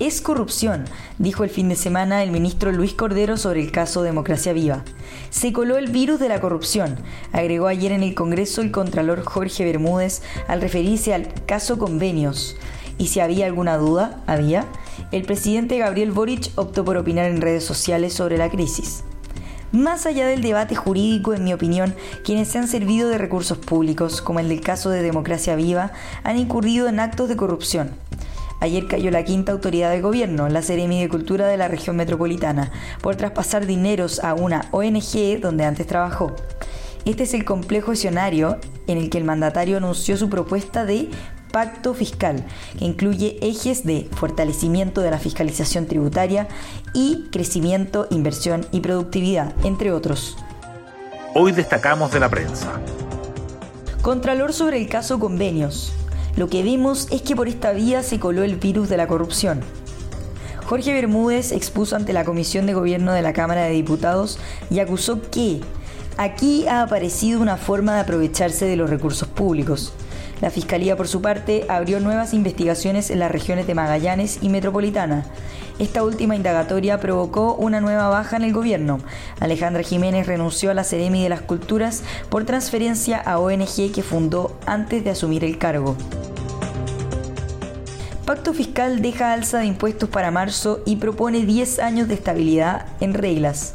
Es corrupción, dijo el fin de semana el ministro Luis Cordero sobre el caso Democracia Viva. Se coló el virus de la corrupción, agregó ayer en el Congreso el contralor Jorge Bermúdez al referirse al caso convenios. Y si había alguna duda, había, el presidente Gabriel Boric optó por opinar en redes sociales sobre la crisis. Más allá del debate jurídico, en mi opinión, quienes se han servido de recursos públicos, como el del caso de Democracia Viva, han incurrido en actos de corrupción. Ayer cayó la quinta autoridad de gobierno, la Seremi de Cultura de la región metropolitana, por traspasar dineros a una ONG donde antes trabajó. Este es el complejo escenario en el que el mandatario anunció su propuesta de pacto fiscal, que incluye ejes de fortalecimiento de la fiscalización tributaria y crecimiento, inversión y productividad, entre otros. Hoy destacamos de la prensa. Contralor sobre el caso convenios. Lo que vemos es que por esta vía se coló el virus de la corrupción. Jorge Bermúdez expuso ante la Comisión de Gobierno de la Cámara de Diputados y acusó que aquí ha aparecido una forma de aprovecharse de los recursos públicos la Fiscalía, por su parte, abrió nuevas investigaciones en las regiones de Magallanes y Metropolitana. Esta última indagatoria provocó una nueva baja en el gobierno. Alejandra Jiménez renunció a la Ceremi de las Culturas por transferencia a ONG que fundó antes de asumir el cargo. Pacto Fiscal deja alza de impuestos para marzo y propone 10 años de estabilidad en reglas.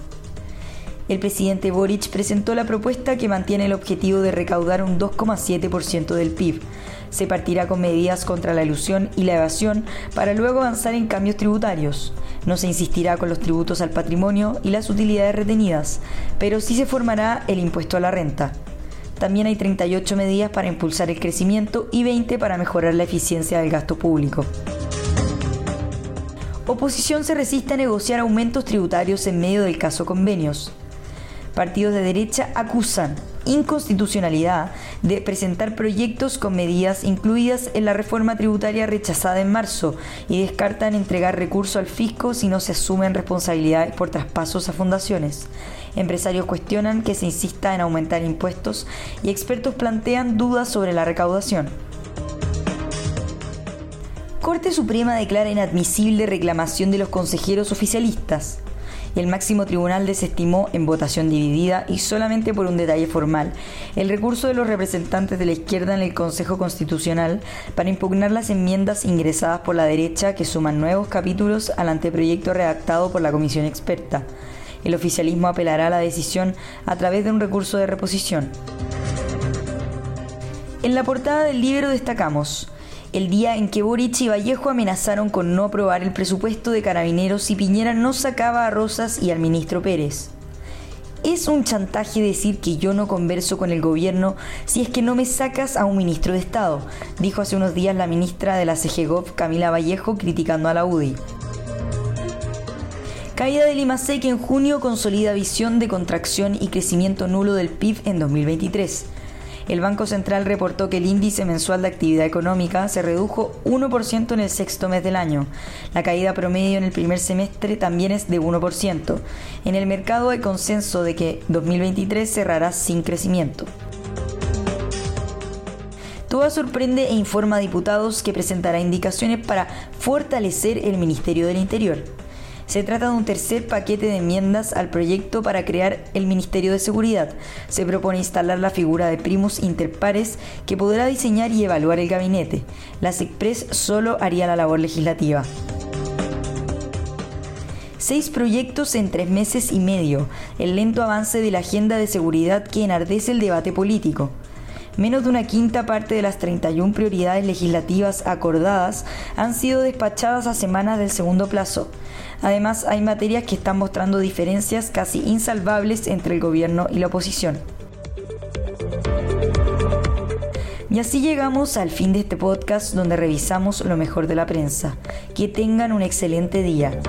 El presidente Boric presentó la propuesta que mantiene el objetivo de recaudar un 2,7% del PIB. Se partirá con medidas contra la ilusión y la evasión para luego avanzar en cambios tributarios. No se insistirá con los tributos al patrimonio y las utilidades retenidas, pero sí se formará el impuesto a la renta. También hay 38 medidas para impulsar el crecimiento y 20 para mejorar la eficiencia del gasto público. Oposición se resiste a negociar aumentos tributarios en medio del caso convenios partidos de derecha acusan inconstitucionalidad de presentar proyectos con medidas incluidas en la reforma tributaria rechazada en marzo y descartan entregar recursos al fisco si no se asumen responsabilidades por traspasos a fundaciones. Empresarios cuestionan que se insista en aumentar impuestos y expertos plantean dudas sobre la recaudación. Corte Suprema declara inadmisible reclamación de los consejeros oficialistas el máximo tribunal desestimó en votación dividida y solamente por un detalle formal el recurso de los representantes de la izquierda en el Consejo Constitucional para impugnar las enmiendas ingresadas por la derecha que suman nuevos capítulos al anteproyecto redactado por la comisión experta. El oficialismo apelará a la decisión a través de un recurso de reposición. En la portada del libro destacamos el día en que Boric y Vallejo amenazaron con no aprobar el presupuesto de carabineros si Piñera no sacaba a Rosas y al ministro Pérez. Es un chantaje decir que yo no converso con el gobierno si es que no me sacas a un ministro de Estado, dijo hace unos días la ministra de la CGGOV, Camila Vallejo, criticando a la UDI. Caída del IMASEC en junio consolida visión de contracción y crecimiento nulo del PIB en 2023 el Banco Central reportó que el índice mensual de actividad económica se redujo 1% en el sexto mes del año. La caída promedio en el primer semestre también es de 1%. En el mercado hay consenso de que 2023 cerrará sin crecimiento. Toda sorprende e informa a diputados que presentará indicaciones para fortalecer el Ministerio del Interior. Se trata de un tercer paquete de enmiendas al proyecto para crear el Ministerio de Seguridad. Se propone instalar la figura de primus interpares que podrá diseñar y evaluar el gabinete. La SECPRES solo haría la labor legislativa. Seis proyectos en tres meses y medio, el lento avance de la agenda de seguridad que enardece el debate político. Menos de una quinta parte de las 31 prioridades legislativas acordadas han sido despachadas a semanas del segundo plazo. Además, hay materias que están mostrando diferencias casi insalvables entre el gobierno y la oposición. Y así llegamos al fin de este podcast donde revisamos lo mejor de la prensa. Que tengan un excelente día.